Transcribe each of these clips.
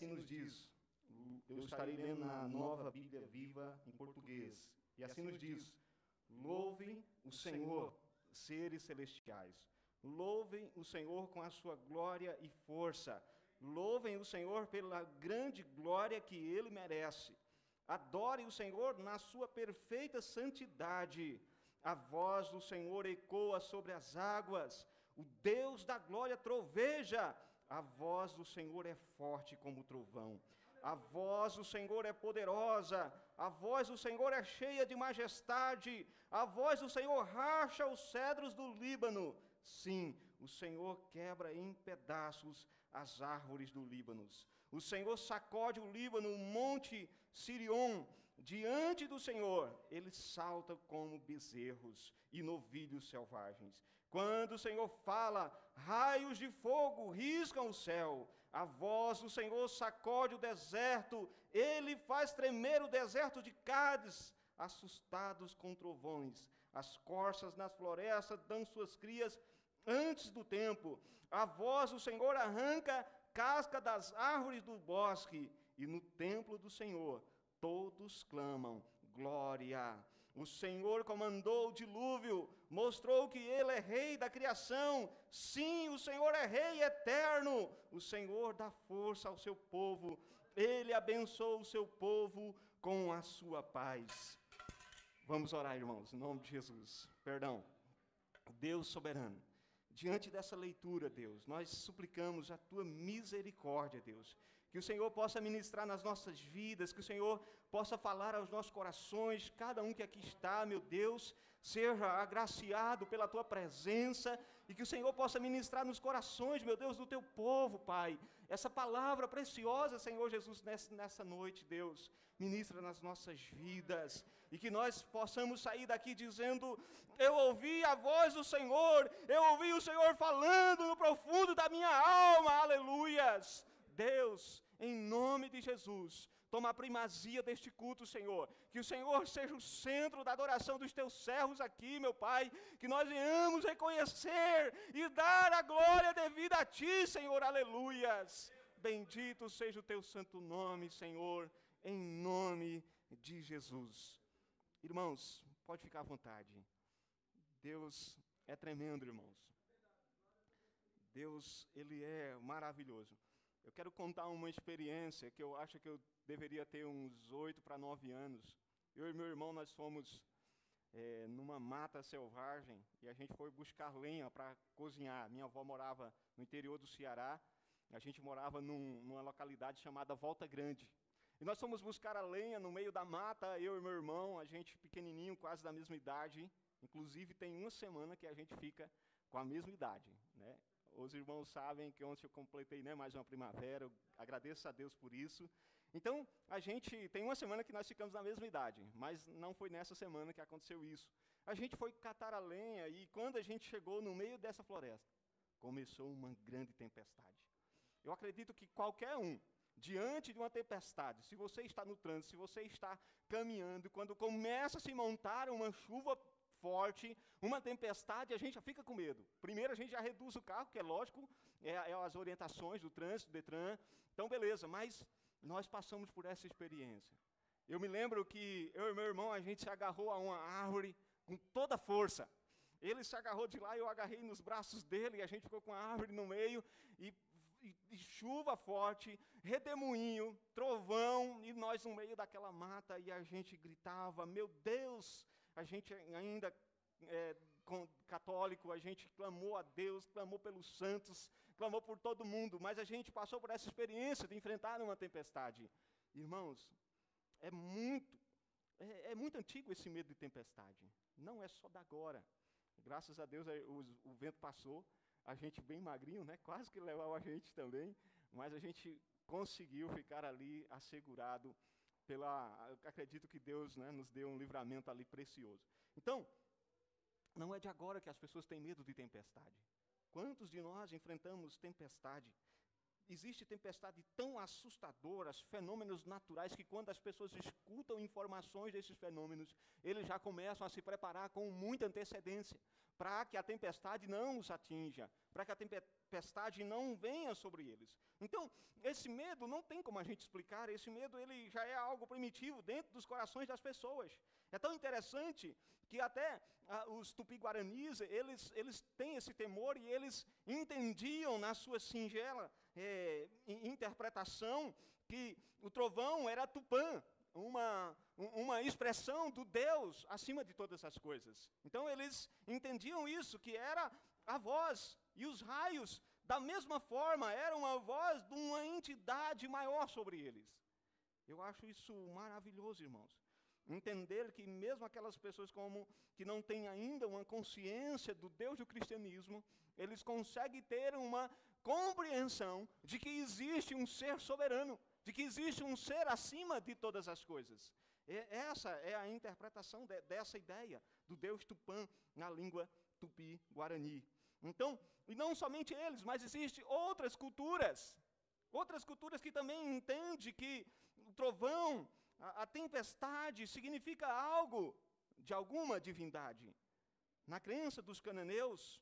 assim nos diz, eu estarei lendo na nova Bíblia viva em português, e assim nos diz: louvem o Senhor, seres celestiais. Louvem o Senhor com a sua glória e força. Louvem o Senhor pela grande glória que ele merece. Adorem o Senhor na sua perfeita santidade. A voz do Senhor ecoa sobre as águas. O Deus da glória troveja. A voz do Senhor é forte como o trovão. A voz do Senhor é poderosa, a voz do Senhor é cheia de majestade, a voz do Senhor racha os cedros do Líbano. Sim, o Senhor quebra em pedaços as árvores do Líbano. O Senhor sacode o Líbano, o monte Sirion, diante do Senhor. Eles saltam como bezerros e novilhos selvagens. Quando o Senhor fala, raios de fogo riscam o céu. A voz do Senhor sacode o deserto. Ele faz tremer o deserto de Cádiz assustados com trovões. As corças nas florestas dão suas crias antes do tempo. A voz do Senhor arranca casca das árvores do bosque, e no templo do Senhor todos clamam: glória. O Senhor comandou o dilúvio, mostrou que Ele é rei da criação. Sim, o Senhor é rei eterno. O Senhor dá força ao seu povo. Ele abençoou o seu povo com a sua paz. Vamos orar, irmãos, em nome de Jesus. Perdão. Deus soberano, diante dessa leitura, Deus, nós suplicamos a tua misericórdia, Deus, que o Senhor possa ministrar nas nossas vidas, que o Senhor possa falar aos nossos corações, cada um que aqui está, meu Deus, seja agraciado pela tua presença e que o Senhor possa ministrar nos corações, meu Deus, do teu povo, Pai. Essa palavra preciosa, Senhor Jesus, nessa noite, Deus, ministra nas nossas vidas e que nós possamos sair daqui dizendo: Eu ouvi a voz do Senhor, eu ouvi o Senhor falando no profundo da minha alma, aleluias. Deus, em nome de Jesus, toma a primazia deste culto, Senhor. Que o Senhor seja o centro da adoração dos teus servos aqui, meu Pai. Que nós venhamos reconhecer e dar a glória devida a Ti, Senhor. Aleluias. Bendito seja o Teu santo nome, Senhor, em nome de Jesus. Irmãos, pode ficar à vontade. Deus é tremendo, irmãos. Deus, Ele é maravilhoso. Eu quero contar uma experiência que eu acho que eu deveria ter uns oito para nove anos. Eu e meu irmão, nós fomos é, numa mata selvagem e a gente foi buscar lenha para cozinhar. Minha avó morava no interior do Ceará, a gente morava num, numa localidade chamada Volta Grande. E nós fomos buscar a lenha no meio da mata, eu e meu irmão, a gente pequenininho, quase da mesma idade. Inclusive, tem uma semana que a gente fica com a mesma idade. Né? Os irmãos sabem que ontem eu completei né, mais uma primavera, eu agradeço a Deus por isso. Então, a gente tem uma semana que nós ficamos na mesma idade, mas não foi nessa semana que aconteceu isso. A gente foi catar a lenha e quando a gente chegou no meio dessa floresta, começou uma grande tempestade. Eu acredito que qualquer um, diante de uma tempestade, se você está no trânsito, se você está caminhando, quando começa a se montar uma chuva forte, uma tempestade, a gente já fica com medo. Primeiro, a gente já reduz o carro, que é lógico, é, é as orientações do trânsito, do Detran. Então, beleza, mas nós passamos por essa experiência. Eu me lembro que eu e meu irmão, a gente se agarrou a uma árvore com toda força. Ele se agarrou de lá, eu agarrei nos braços dele, e a gente ficou com a árvore no meio, e, e, e, chuva forte, redemoinho, trovão, e nós no meio daquela mata, e a gente gritava: Meu Deus, a gente ainda é, católico, a gente clamou a Deus, clamou pelos santos, clamou por todo mundo, mas a gente passou por essa experiência de enfrentar uma tempestade. Irmãos, é muito, é, é muito antigo esse medo de tempestade. Não é só da agora. Graças a Deus o, o vento passou, a gente bem magrinho, né? quase que levava a gente também, mas a gente conseguiu ficar ali assegurado pela, acredito que Deus né, nos deu um livramento ali precioso. Então, não é de agora que as pessoas têm medo de tempestade. Quantos de nós enfrentamos tempestade? existe tempestade tão assustadoras, fenômenos naturais, que quando as pessoas escutam informações desses fenômenos, eles já começam a se preparar com muita antecedência, para que a tempestade não os atinja, para que a tempestade não venha sobre eles. Então, esse medo não tem como a gente explicar, esse medo ele já é algo primitivo dentro dos corações das pessoas. É tão interessante que até ah, os tupi-guaranis, eles, eles têm esse temor e eles entendiam na sua singela é, interpretação que o trovão era Tupã, uma, uma expressão do Deus acima de todas as coisas. Então eles entendiam isso, que era a voz e os raios, da mesma forma, eram a voz de uma entidade maior sobre eles. Eu acho isso maravilhoso, irmãos. Entender que mesmo aquelas pessoas como que não têm ainda uma consciência do Deus do cristianismo, eles conseguem ter uma compreensão de que existe um ser soberano, de que existe um ser acima de todas as coisas. E essa é a interpretação de, dessa ideia do Deus Tupã na língua tupi-guarani. Então, e não somente eles, mas existem outras culturas, outras culturas que também entendem que o trovão, a, a tempestade, significa algo de alguma divindade. Na crença dos cananeus,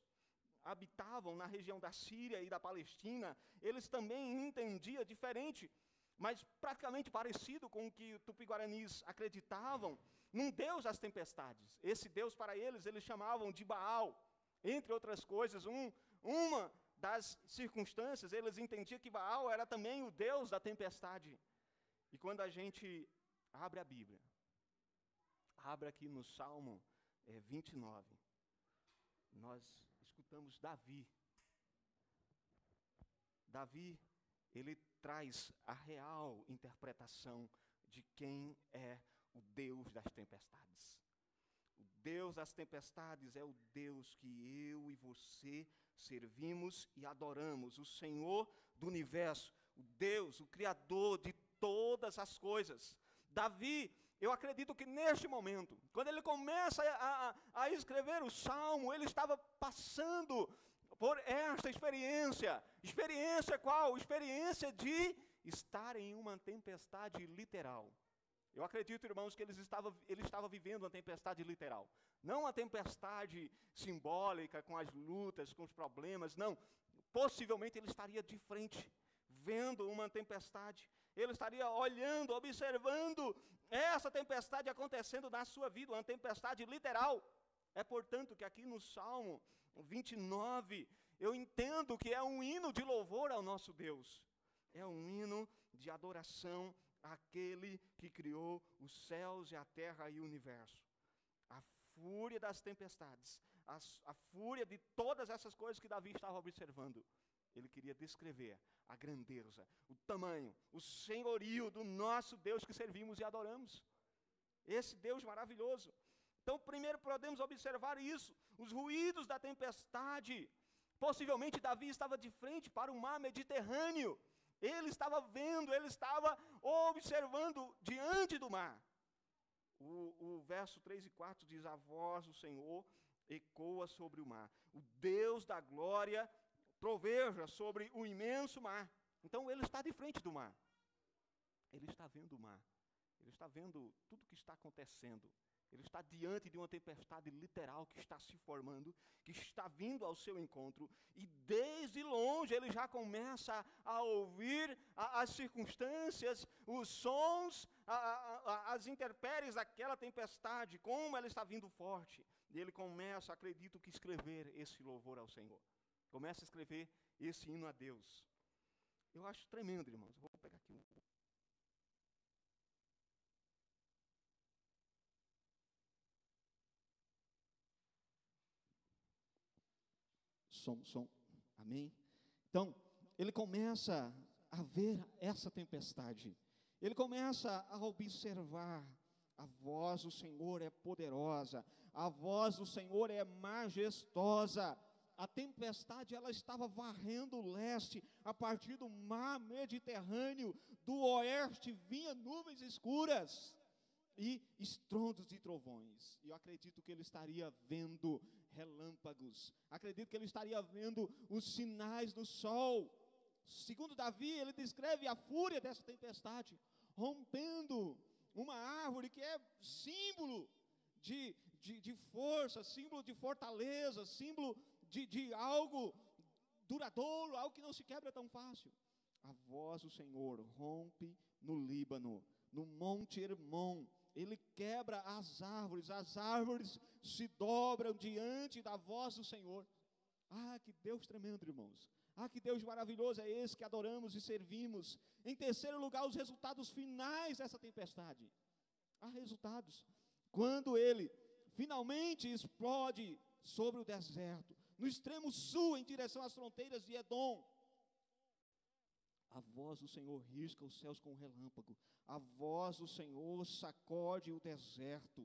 habitavam na região da Síria e da Palestina, eles também entendiam diferente, mas praticamente parecido com o que tupi-guaranis acreditavam, num Deus das tempestades. Esse Deus para eles, eles chamavam de Baal. Entre outras coisas, um, uma das circunstâncias, eles entendiam que Baal era também o Deus da tempestade. E quando a gente abre a Bíblia, abre aqui no Salmo é, 29, nós escutamos Davi. Davi, ele traz a real interpretação de quem é o Deus das tempestades. O Deus das tempestades é o Deus que eu e você servimos e adoramos, o Senhor do universo, o Deus, o Criador de todas as coisas. Davi, eu acredito que neste momento, quando ele começa a, a, escrever o salmo, ele estava passando por esta experiência. Experiência qual? Experiência de estar em uma tempestade literal. Eu acredito, irmãos, que ele estava, ele estava vivendo uma tempestade literal. Não uma tempestade simbólica, com as lutas, com os problemas, não. Possivelmente ele estaria de frente, vendo uma tempestade. Ele estaria olhando, observando essa tempestade acontecendo na sua vida, uma tempestade literal. É portanto que aqui no Salmo 29, eu entendo que é um hino de louvor ao nosso Deus. É um hino de adoração àquele que criou os céus e a terra e o universo. A fúria das tempestades, a, a fúria de todas essas coisas que Davi estava observando. Ele queria descrever a grandeza, o tamanho, o senhorio do nosso Deus que servimos e adoramos. Esse Deus maravilhoso. Então, primeiro podemos observar isso, os ruídos da tempestade. Possivelmente Davi estava de frente para o mar Mediterrâneo. Ele estava vendo, ele estava observando diante do mar. O, o verso 3 e 4 diz: A voz do Senhor ecoa sobre o mar. O Deus da glória troveja sobre o imenso mar. Então ele está de frente do mar. Ele está vendo o mar. Ele está vendo tudo o que está acontecendo. Ele está diante de uma tempestade literal que está se formando, que está vindo ao seu encontro, e desde longe ele já começa a ouvir as circunstâncias, os sons, as intempéries daquela tempestade, como ela está vindo forte. E ele começa, acredito que, escrever esse louvor ao Senhor. Começa a escrever esse hino a Deus. Eu acho tremendo, irmãos. Eu vou pegar aqui um. Som, som. Amém? Então, ele começa a ver essa tempestade. Ele começa a observar. A voz do Senhor é poderosa. A voz do Senhor é majestosa a tempestade ela estava varrendo o leste, a partir do mar Mediterrâneo, do oeste vinha nuvens escuras e estrondos de trovões. Eu acredito que ele estaria vendo relâmpagos. Acredito que ele estaria vendo os sinais do sol. Segundo Davi, ele descreve a fúria dessa tempestade, rompendo uma árvore que é símbolo de, de, de força, símbolo de fortaleza, símbolo de, de algo duradouro, algo que não se quebra tão fácil. A voz do Senhor rompe no Líbano, no Monte Hermon. Ele quebra as árvores, as árvores se dobram diante da voz do Senhor. Ah, que Deus tremendo, irmãos. Ah, que Deus maravilhoso é esse que adoramos e servimos. Em terceiro lugar, os resultados finais dessa tempestade. Há resultados. Quando ele finalmente explode sobre o deserto, no extremo sul, em direção às fronteiras de Edom. A voz do Senhor risca os céus com um relâmpago. A voz do Senhor sacode o deserto.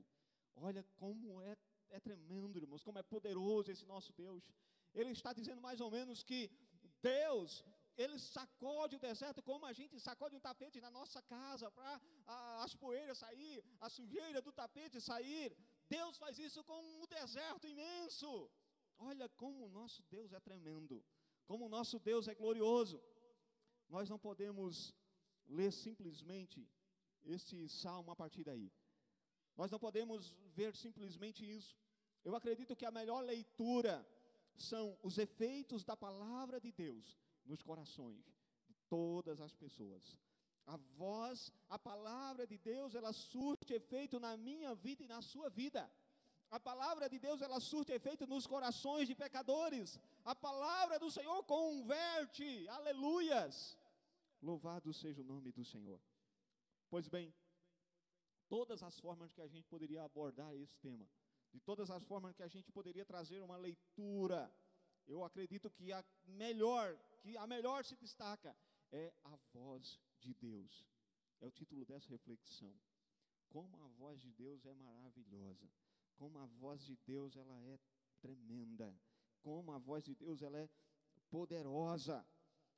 Olha como é, é tremendo, irmãos, como é poderoso esse nosso Deus. Ele está dizendo mais ou menos que Deus, ele sacode o deserto como a gente sacode um tapete na nossa casa para as poeiras sair, a sujeira do tapete sair. Deus faz isso com um deserto imenso. Olha como o nosso Deus é tremendo, como o nosso Deus é glorioso. Nós não podemos ler simplesmente este salmo a partir daí. Nós não podemos ver simplesmente isso. Eu acredito que a melhor leitura são os efeitos da palavra de Deus nos corações de todas as pessoas. A voz, a palavra de Deus, ela surte efeito na minha vida e na sua vida. A palavra de Deus, ela surte efeito nos corações de pecadores. A palavra do Senhor converte. Aleluias. Louvado seja o nome do Senhor. Pois bem, todas as formas que a gente poderia abordar esse tema, de todas as formas que a gente poderia trazer uma leitura, eu acredito que a melhor, que a melhor se destaca é a voz de Deus. É o título dessa reflexão. Como a voz de Deus é maravilhosa como a voz de Deus ela é tremenda, como a voz de Deus ela é poderosa.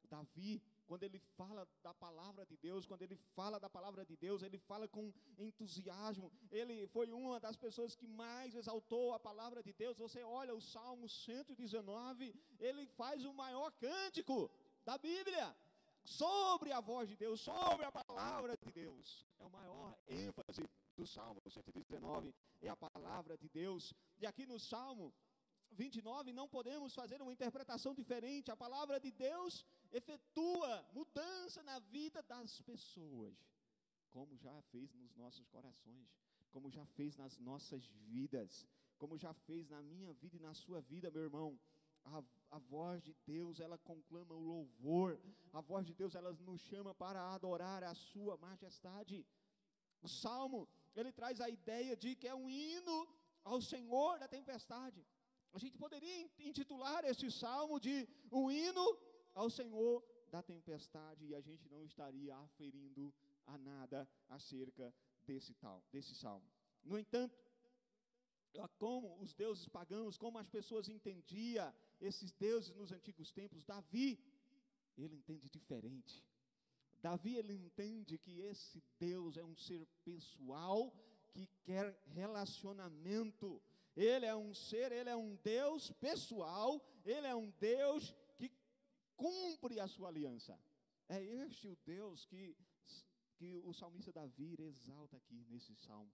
Davi, quando ele fala da palavra de Deus, quando ele fala da palavra de Deus, ele fala com entusiasmo. Ele foi uma das pessoas que mais exaltou a palavra de Deus. Você olha o Salmo 119, ele faz o maior cântico da Bíblia sobre a voz de Deus, sobre a palavra de Deus. É o maior ênfase do Salmo 119 é a palavra de Deus. E aqui no Salmo 29 não podemos fazer uma interpretação diferente. A palavra de Deus efetua mudança na vida das pessoas, como já fez nos nossos corações, como já fez nas nossas vidas, como já fez na minha vida e na sua vida, meu irmão. A, a, voz de Deus, ela conclama o louvor, a voz de Deus, ela nos chama para adorar a Sua majestade. O salmo ele traz a ideia de que é um hino ao Senhor da tempestade. A gente poderia intitular este salmo de um hino ao Senhor da tempestade e a gente não estaria aferindo a nada acerca desse tal, desse salmo. No entanto, como os deuses pagãos, como as pessoas entendiam esses deuses nos antigos tempos, Davi, ele entende diferente. Davi ele entende que esse Deus é um ser pessoal que quer relacionamento. Ele é um ser, ele é um Deus pessoal, ele é um Deus cumpre a sua aliança. É este o Deus que, que o salmista Davi exalta aqui nesse salmo.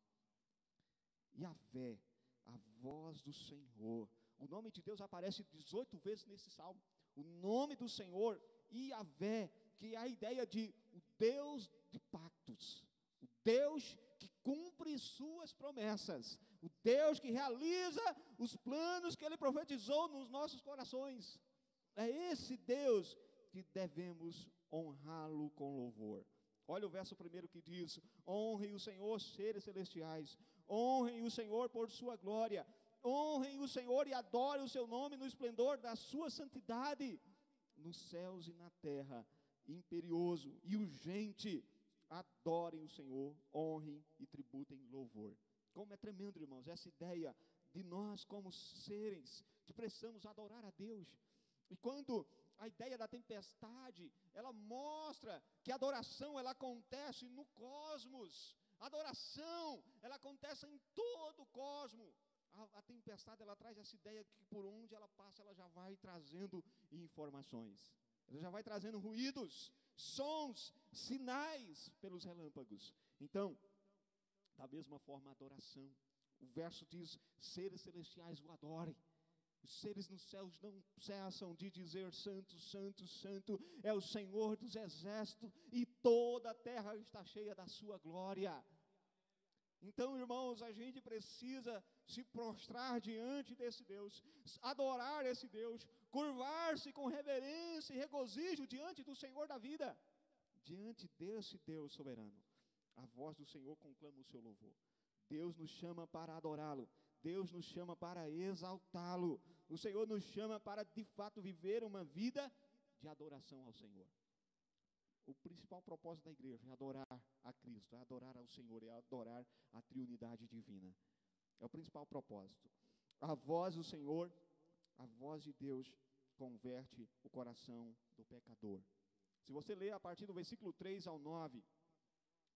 E a fé, a voz do Senhor. O nome de Deus aparece 18 vezes nesse salmo. O nome do Senhor, Yahvé, que é a ideia de o Deus de pactos, o Deus que cumpre suas promessas, o Deus que realiza os planos que ele profetizou nos nossos corações. É esse Deus que devemos honrá-lo com louvor. Olha o verso primeiro que diz: Honrem o Senhor, seres celestiais, honrem o Senhor por sua glória, honrem o Senhor e adorem o seu nome no esplendor da sua santidade, nos céus e na terra imperioso e urgente. Adorem o Senhor, honrem e tributem louvor. Como é tremendo, irmãos, essa ideia de nós como seres que precisamos adorar a Deus. E quando a ideia da tempestade, ela mostra que a adoração ela acontece no cosmos. A adoração, ela acontece em todo o cosmos. A, a, tempestade ela traz essa ideia que por onde ela passa, ela já vai trazendo informações. Ele já vai trazendo ruídos, sons, sinais pelos relâmpagos. Então, da mesma forma, a adoração. O verso diz: seres celestiais o adorem. Os seres nos céus não cessam de dizer: Santo, Santo, Santo é o Senhor dos exércitos, e toda a terra está cheia da sua glória. Então, irmãos, a gente precisa se prostrar diante desse Deus, adorar esse Deus, curvar-se com reverência e regozijo diante do Senhor da vida, diante desse Deus soberano. A voz do Senhor conclama o seu louvor. Deus nos chama para adorá-lo. Deus nos chama para exaltá-lo. O Senhor nos chama para, de fato, viver uma vida de adoração ao Senhor. O principal propósito da igreja é adorar a Cristo, é adorar ao Senhor, é adorar a triunidade divina. É o principal propósito. A voz do Senhor, a voz de Deus, converte o coração do pecador. Se você ler a partir do versículo 3 ao 9,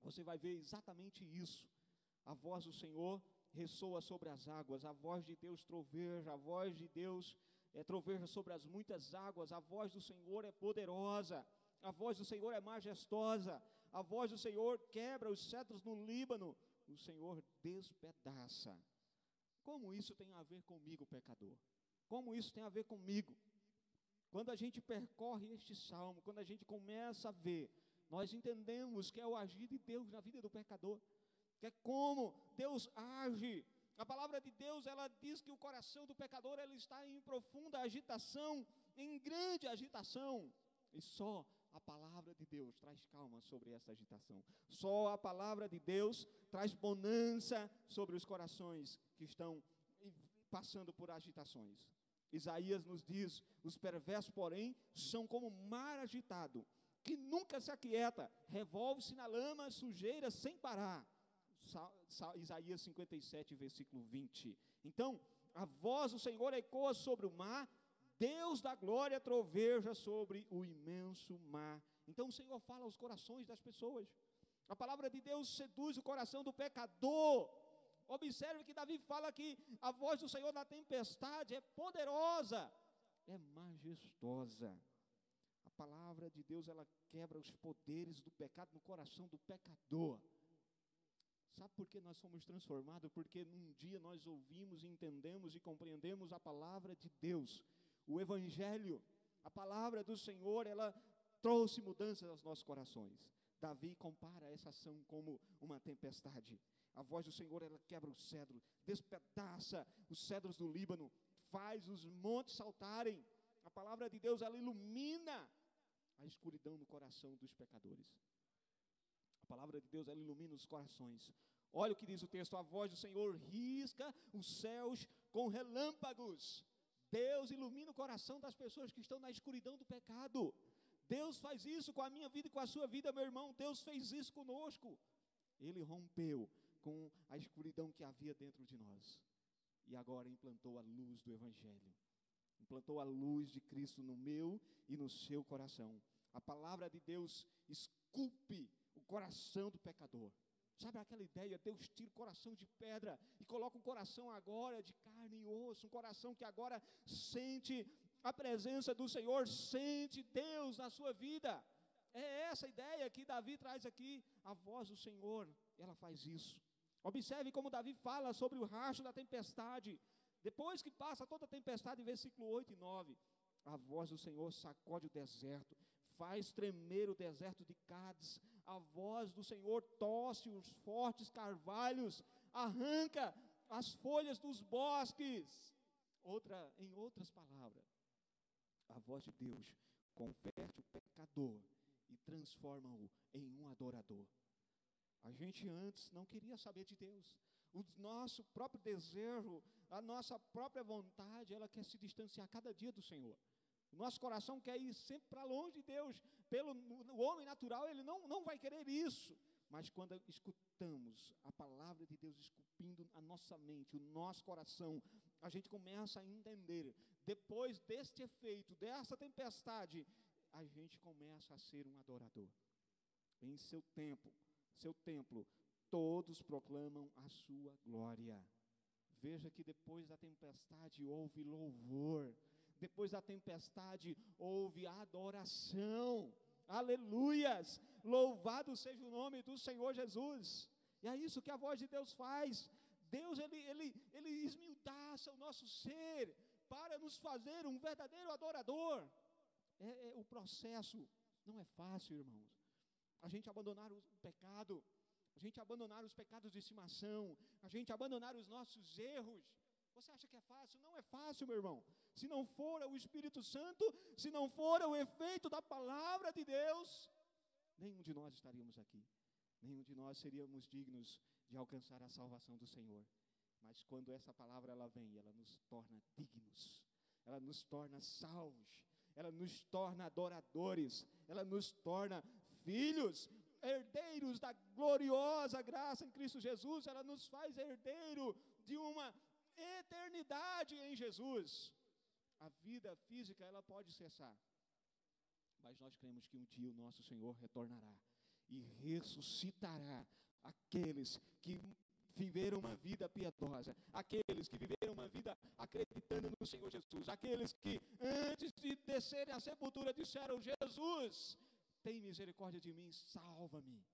você vai ver exatamente isso. A voz do Senhor ressoa sobre as águas, a voz de Deus troveja, a voz de Deus é, troveja sobre as muitas águas, a voz do Senhor é poderosa, a voz do Senhor é majestosa, a voz do Senhor quebra os cetros no Líbano, o Senhor despedaça. Como isso tem a ver comigo, pecador? Como isso tem a ver comigo? Quando a gente percorre este salmo, quando a gente começa a ver, nós entendemos que é o agir de Deus na vida do pecador que é como Deus age. A palavra de Deus, ela diz que o coração do pecador ele está em profunda agitação, em grande agitação. E só a palavra de Deus traz calma sobre essa agitação. Só a palavra de Deus traz bonança sobre os corações que estão passando por agitações. Isaías nos diz: os perversos, porém, são como mar agitado, que nunca se aquieta, revolve-se na lama sujeira sem parar. Isaías 57, versículo 20. Então, a voz do Senhor ecoa sobre o mar, Deus da glória troveja sobre o imenso mar. Então, o Senhor fala aos corações das pessoas. A palavra de Deus seduz o coração do pecador. Observe que Davi fala que a voz do Senhor na tempestade é poderosa, é majestosa. A palavra de Deus, ela quebra os poderes do pecado no coração do pecador. Sabe por que nós somos transformados? Porque num dia nós ouvimos, entendemos e compreendemos a palavra de Deus, o Evangelho, a palavra do Senhor, ela trouxe mudanças aos nossos corações. Davi compara essa ação como uma tempestade. A voz do Senhor, ela quebra o cedro, despedaça os cedros do Líbano, faz os montes saltarem. A palavra de Deus, ela ilumina a escuridão no coração dos pecadores. A palavra de Deus, ela ilumina os corações. Olha o que diz o texto: a voz do Senhor risca os céus com relâmpagos. Deus ilumina o coração das pessoas que estão na escuridão do pecado. Deus faz isso com a minha vida e com a sua vida, meu irmão. Deus fez isso conosco. Ele rompeu com a escuridão que havia dentro de nós. E agora implantou a luz do Evangelho. Implantou a luz de Cristo no meu e no seu coração. A palavra de Deus esculpe o coração do pecador. Sabe aquela ideia? Deus tira o coração de pedra e coloca um coração agora de carne e osso, um coração que agora sente a presença do Senhor, sente Deus na sua vida. É essa ideia que Davi traz aqui. A voz do Senhor, ela faz isso. Observe como Davi fala sobre o racho da tempestade. Depois que passa toda a tempestade, versículo 8 e 9. A voz do Senhor sacode o deserto, faz tremer o deserto de Cádiz, a voz do Senhor tosse os fortes carvalhos, arranca as folhas dos bosques. Outra, em outras palavras, a voz de Deus converte o pecador e transforma-o em um adorador. A gente antes não queria saber de Deus. O nosso próprio desejo, a nossa própria vontade, ela quer se distanciar cada dia do Senhor. O nosso coração quer ir sempre para longe de Deus. Pelo o homem natural, ele não, não vai querer isso. Mas quando escutamos a palavra de Deus esculpindo a nossa mente, o nosso coração, a gente começa a entender. Depois deste efeito, dessa tempestade, a gente começa a ser um adorador. Em seu tempo, seu templo, todos proclamam a sua glória. Veja que depois da tempestade houve louvor Depois da tempestade, houve adoração. Aleluias! Louvado seja o nome do Senhor Jesus. E é isso que a voz de Deus faz. Deus, ele, ele, ele esmildaça o nosso ser para nos fazer um verdadeiro adorador. É, é, o processo não é fácil, irmãos. A gente abandonar o pecado, a gente abandonar os pecados de estimação, a gente abandonar os nossos erros. Você acha que é fácil? Não é fácil, meu irmão. Se não for o Espírito Santo, se não for o efeito da palavra de Deus, nenhum de nós estaríamos aqui. Nenhum de nós seríamos dignos de alcançar a salvação do Senhor. Mas quando essa palavra ela vem, ela nos torna dignos. Ela nos torna salvos. Ela nos torna adoradores. Ela nos torna filhos, herdeiros da gloriosa graça em Cristo Jesus. Ela nos faz herdeiro de uma eternidade em Jesus. A vida física ela pode cessar, mas nós cremos que um dia o nosso Senhor retornará e ressuscitará aqueles que viveram uma vida piedosa, aqueles que viveram uma vida acreditando no Senhor Jesus, aqueles que antes de descerem à sepultura disseram: Jesus, tem misericórdia de mim, salva-me.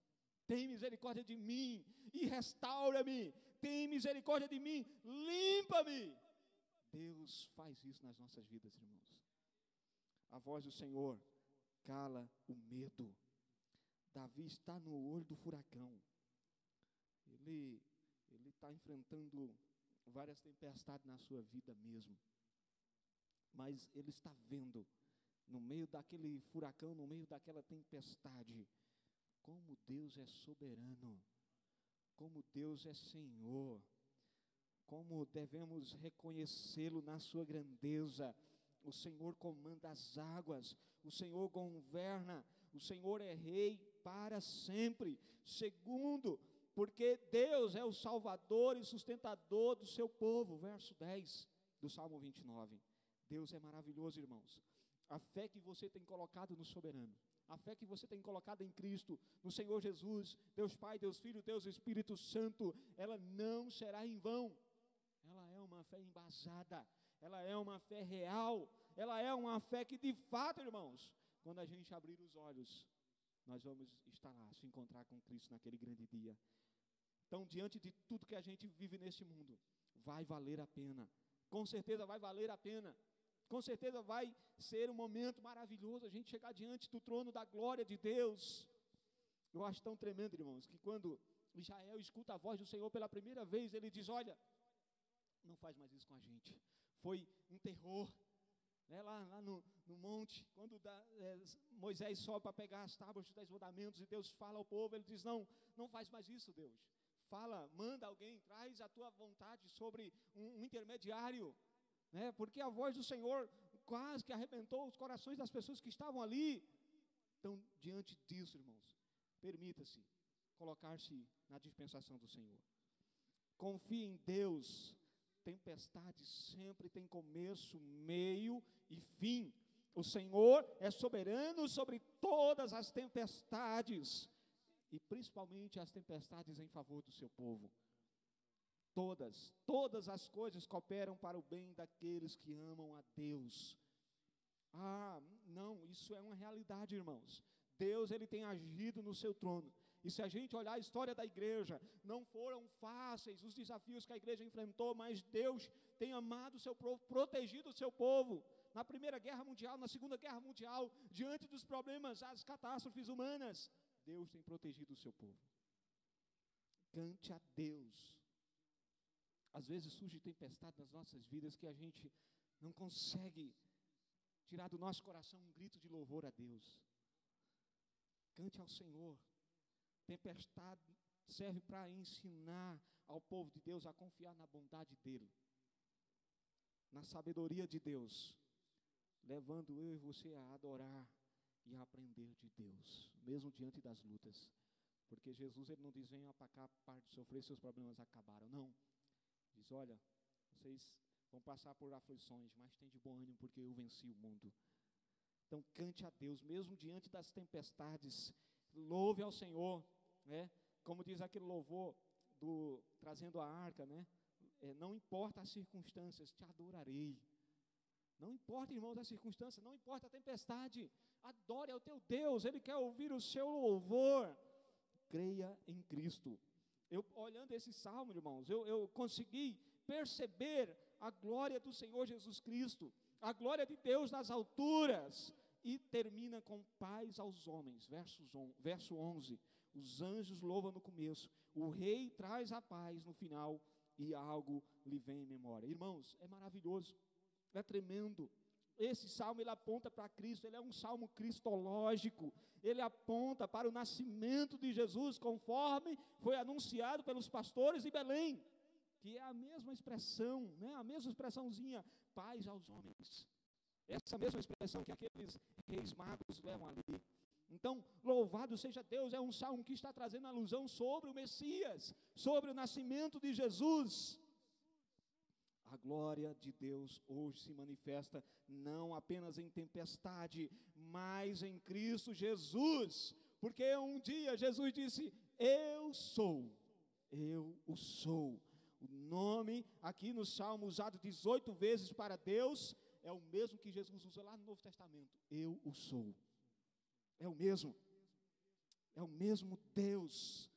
Tem misericórdia de mim e restaura-me. Tem misericórdia de mim, limpa-me. Deus faz isso nas nossas vidas, irmãos. A voz do Senhor cala o medo. Davi está no olho do furacão. Ele ele está enfrentando várias tempestades na sua vida mesmo. Mas ele está vendo, no meio daquele furacão, no meio daquela tempestade, como Deus é soberano, como Deus é Senhor, como devemos reconhecê-lo na sua grandeza. O Senhor comanda as águas, o Senhor governa, o Senhor é rei para sempre. Segundo, porque Deus é o salvador e sustentador do seu povo. Verso 10 do Salmo 29. Deus é maravilhoso, irmãos. A fé que você tem colocado no soberano, a fé que você tem colocado em Cristo, no Senhor Jesus, Deus Pai, Deus Filho, Deus Espírito Santo, ela não será em vão. Ela é uma fé embasada, ela é uma fé real, ela é uma fé que de fato, irmãos, quando a gente abrir os olhos, nós vamos estar lá, se encontrar com Cristo naquele grande dia. Então, diante de tudo que a gente vive nesse mundo, vai valer a pena. Com certeza vai valer a pena. Com certeza vai ser um momento maravilhoso a gente chegar diante do trono da glória de Deus. Eu acho tão tremendo, irmãos, que quando Israel escuta a voz do Senhor pela primeira vez, ele diz: Olha, não faz mais isso com a gente. Foi um terror. Né, lá, lá no, no monte, quando da, é, Moisés sobe para pegar as tábuas dos dez mandamentos e Deus fala ao povo, ele diz: Não, não faz mais isso, Deus fala, manda alguém, traz a tua vontade sobre um, um intermediário, né? Porque a voz do Senhor quase que arrebentou os corações das pessoas que estavam ali. Então, diante disso, irmãos, permita-se colocar-se na dispensação do Senhor. Confie em Deus. Tempestade sempre tem começo, meio e fim. O Senhor é soberano sobre todas as tempestades e principalmente as tempestades em favor do seu povo. Todas, todas as coisas cooperam para o bem daqueles que amam a Deus. Ah, não, isso é uma realidade, irmãos. Deus ele tem agido no seu trono. E se a gente olhar a história da igreja, não foram fáceis os desafios que a igreja enfrentou, mas Deus tem amado o seu povo, protegido o seu povo. Na Primeira Guerra Mundial, na Segunda Guerra Mundial, diante dos problemas, as catástrofes humanas, Deus tem protegido o seu povo. Cante a Deus. Às vezes surge tempestade nas nossas vidas que a gente não consegue tirar do nosso coração um grito de louvor a Deus. Cante ao Senhor. Tempestade serve para ensinar ao povo de Deus a confiar na bondade dEle, na sabedoria de Deus, levando eu e você a adorar e aprender de Deus, mesmo diante das lutas. Porque Jesus ele não diz, venham para cá, parte de sofrer, seus problemas acabaram. Não. Diz, olha, vocês vão passar por aflições, mas tem de bom ânimo, porque eu venci o mundo. Então cante a Deus, mesmo diante das tempestades, louve ao Senhor, né? Como diz aquele louvor do trazendo a arca, né? É, não importa as circunstâncias, te adorarei. Não importa, irmãos, a circunstância, não importa a tempestade. Adore ao teu Deus, Ele quer ouvir o seu louvor. Creia em Cristo. Eu, olhando esse salmo, irmãos, eu, eu consegui perceber a glória do Senhor Jesus Cristo, a glória de Deus nas alturas. E termina com paz aos homens, versos on, verso 11. Os anjos louvam no começo, o rei traz a paz no final, e algo lhe vem em memória. Irmãos, é maravilhoso é tremendo. Esse salmo ele aponta para Cristo, ele é um salmo cristológico, ele aponta para o nascimento de Jesus, conforme foi anunciado pelos pastores de Belém, que é a mesma expressão, né, a mesma expressãozinha, paz aos homens. Essa mesma expressão que aqueles reis magos levam ali. Então, louvado seja Deus, é um salmo que está trazendo alusão sobre o Messias, sobre o nascimento de Jesus. A glória de Deus hoje se manifesta não apenas em tempestade, mas em Cristo Jesus. Porque um dia Jesus disse: Eu sou, eu o sou. O nome aqui no Salmo usado 18 vezes para Deus é o mesmo que Jesus usa lá no Novo Testamento. Eu o sou. É o mesmo. É o mesmo Deus,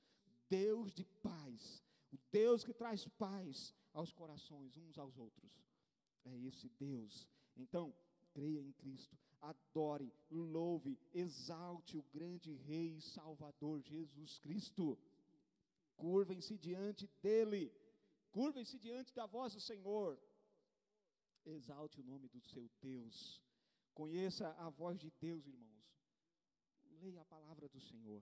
Deus de paz, o Deus que traz paz, aos corações uns aos outros. É esse Deus. Então, creia em Cristo, adore, louve, exalte o grande Rei e Salvador Jesus Cristo. Curvem-se diante dele, curvem-se diante da voz do Senhor. Exalte o nome do seu Deus. Conheça a voz de Deus, irmãos. Leia a palavra do Senhor.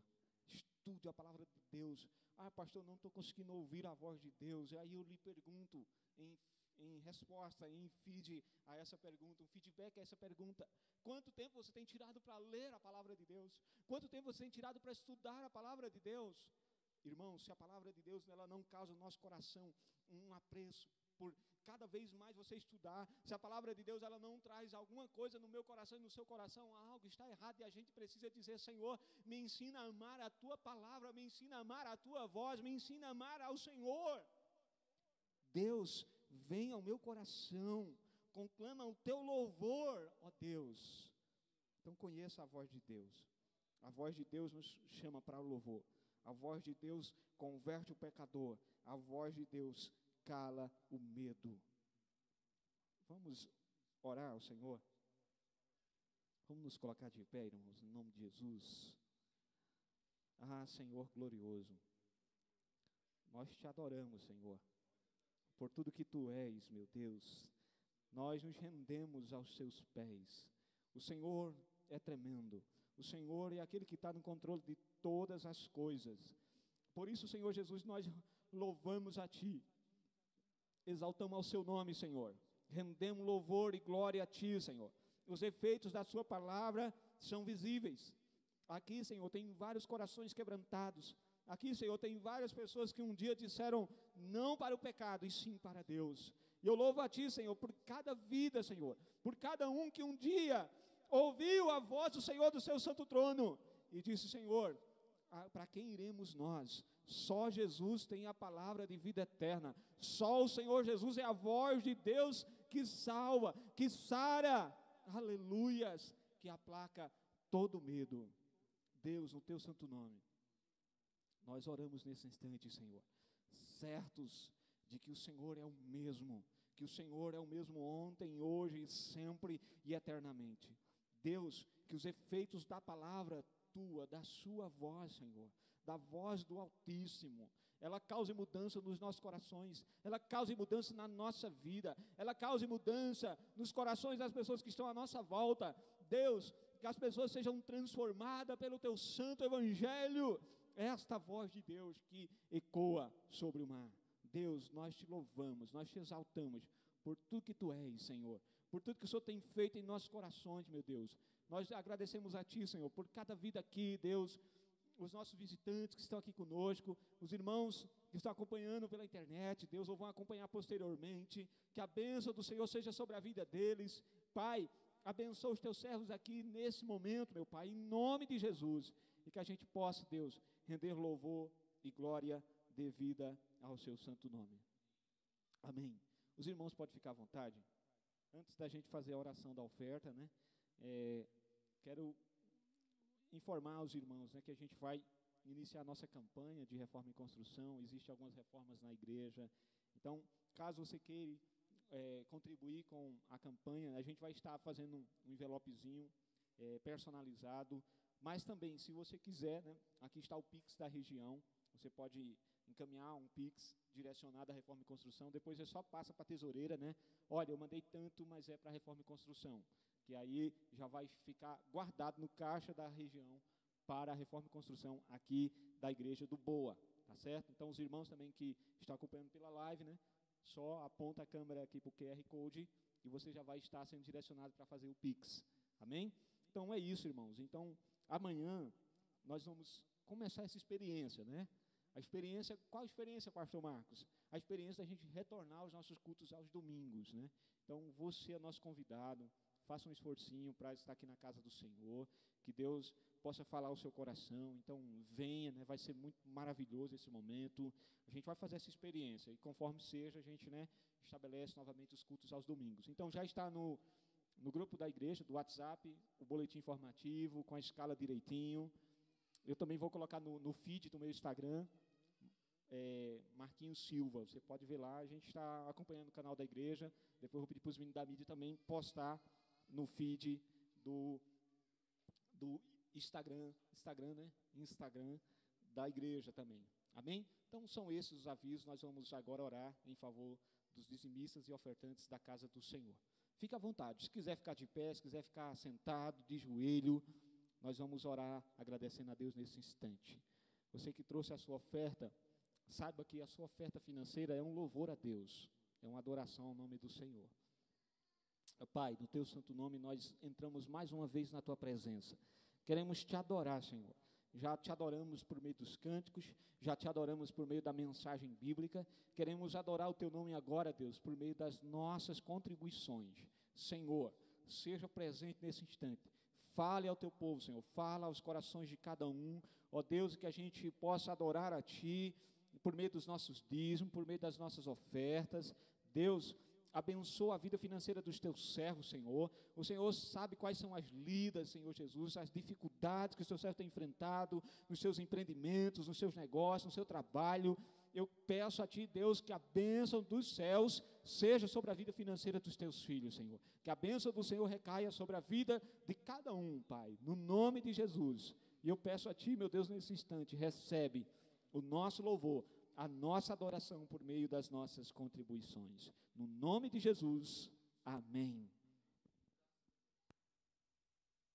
Estude a palavra de Deus. Ah, pastor, não estou conseguindo ouvir a voz de Deus. E aí eu lhe pergunto, em, em resposta, em feed a essa pergunta, um feedback a essa pergunta: quanto tempo você tem tirado para ler a palavra de Deus? Quanto tempo você tem tirado para estudar a palavra de Deus? Irmãos, se a palavra de Deus ela não causa no nosso coração um apreço por cada vez mais você estudar, se a palavra de Deus ela não traz alguma coisa no meu coração e no seu coração, algo está errado e a gente precisa dizer, Senhor, me ensina a amar a tua palavra, me ensina a amar a tua voz, me ensina a amar ao Senhor. Deus, vem ao meu coração, conclama o teu louvor, ó Deus. Então conheça a voz de Deus. A voz de Deus nos chama para o louvor. A voz de Deus converte o pecador. A voz de Deus cala o medo. Vamos orar ao Senhor? Vamos nos colocar de pé, irmãos, em nome de Jesus. Ah, Senhor glorioso, nós te adoramos, Senhor, por tudo que tu és, meu Deus. Nós nos rendemos aos seus pés. O Senhor é tremendo. O Senhor é aquele que está no controle de todas as coisas. Por isso, Senhor Jesus, nós louvamos a Ti exaltamos ao seu nome, Senhor. Rendemos louvor e glória a Ti, Senhor. Os efeitos da Sua palavra são visíveis. Aqui, Senhor, tem vários corações quebrantados. Aqui, Senhor, tem várias pessoas que um dia disseram não para o pecado, e sim para Deus. E eu louvo a Ti, Senhor, por cada vida, Senhor, por cada um que um dia ouviu a voz do Senhor do seu santo trono e disse: Senhor, para quem iremos nós? Só Jesus tem a palavra de vida eterna. Só o Senhor Jesus é a voz de Deus que salva, que sara, aleluias, que aplaca todo medo. Deus, no teu santo nome, nós oramos nesse instante, Senhor, certos de que o Senhor é o mesmo, que o Senhor é o mesmo ontem, hoje, sempre e eternamente. Deus, que os efeitos da palavra tua, da sua voz, Senhor, da voz do Altíssimo, ela cause mudança nos nossos corações, ela cause mudança na nossa vida, ela cause mudança nos corações das pessoas que estão à nossa volta. Deus, que as pessoas sejam transformadas pelo teu santo evangelho. Esta voz de Deus que ecoa sobre o mar. Deus, nós te louvamos, nós te exaltamos por tudo que tu és, Senhor, por tudo que o Senhor tem feito em nossos corações, meu Deus. Nós agradecemos a Ti, Senhor, por cada vida aqui, Deus, os nossos visitantes que estão aqui conosco, os irmãos que estão acompanhando pela internet, Deus, ou vão acompanhar posteriormente, que a bênção do Senhor seja sobre a vida deles. Pai, abençoa os teus servos aqui nesse momento, meu Pai, em nome de Jesus, e que a gente possa, Deus, render louvor e glória devida ao seu santo nome. Amém. Os irmãos podem ficar à vontade. antes da gente fazer a oração da oferta, né, é, quero informar os irmãos né, que a gente vai iniciar a nossa campanha de reforma e construção. Existem algumas reformas na igreja. Então, caso você queira é, contribuir com a campanha, a gente vai estar fazendo um, envelopezinho é, personalizado. Mas também, se você quiser, né, aqui está o Pix da região. Você pode encaminhar um Pix direcionado à reforma e construção. Depois você só passa para a tesoureira, né? Olha, eu mandei tanto, mas é para reforma e construção. Que aí já vai ficar guardado no caixa da região para a reforma e construção aqui da igreja do Boa, tá certo? Então os irmãos também que estão acompanhando pela live, né? Só aponta a câmera aqui para o QR Code e você já vai estar sendo direcionado para fazer o Pix. Amém? Então é isso, irmãos. Então amanhã nós vamos começar essa experiência, né? A experiência, qual a experiência, pastor Marcos? A experiência da gente retornar aos nossos cultos aos domingos, né? Então, você é nosso convidado, faça um esforcinho para estar aqui na casa do Senhor, que Deus possa falar o seu coração. Então, venha, né? Vai ser muito maravilhoso esse momento. A gente vai fazer essa experiência e conforme seja, a gente, né, estabelece novamente os cultos aos domingos. Então, já está no no grupo da igreja, do WhatsApp, o boletim informativo com a escala direitinho. Eu também vou colocar no, no feed do meu Instagram, é, Marquinhos Silva. Você pode ver lá, a gente está acompanhando o canal da igreja. Depois eu vou pedir para os meninos da mídia também postar no feed do, do Instagram, Instagram, né? Instagram da igreja também. Amém? Então são esses os avisos. Nós vamos agora orar em favor dos dizimistas e ofertantes da casa do Senhor. Fique à vontade. Se quiser ficar de pé, se quiser ficar sentado, de joelho, nós vamos orar agradecendo a Deus nesse instante. Você que trouxe a sua oferta, saiba que a sua oferta financeira é um louvor a Deus, é uma adoração ao nome do Senhor. Pai, no teu santo nome, nós entramos mais uma vez na tua presença. Queremos te adorar, Senhor. Já te adoramos por meio dos cânticos, já te adoramos por meio da mensagem bíblica. Queremos adorar o teu nome agora, Deus, por meio das nossas contribuições. Senhor, seja presente nesse instante. Fale ao teu povo, Senhor. Fala aos corações de cada um. Ó Deus, que a gente possa adorar a Ti por meio dos nossos dízimos, por meio das nossas ofertas. Deus, abençoa a vida financeira dos teus servos, Senhor. O Senhor sabe quais são as lidas, Senhor Jesus, as dificuldades que o seu servo tem enfrentado nos seus empreendimentos, nos seus negócios, no seu trabalho. Eu peço a Ti, Deus, que a bênção dos céus seja sobre a vida financeira dos teus filhos, Senhor. Que a bênção do Senhor recaia sobre a vida de cada um, Pai, no nome de Jesus. E eu peço a Ti, meu Deus, nesse instante, recebe o nosso louvor, a nossa adoração por meio das nossas contribuições. No nome de Jesus, amém.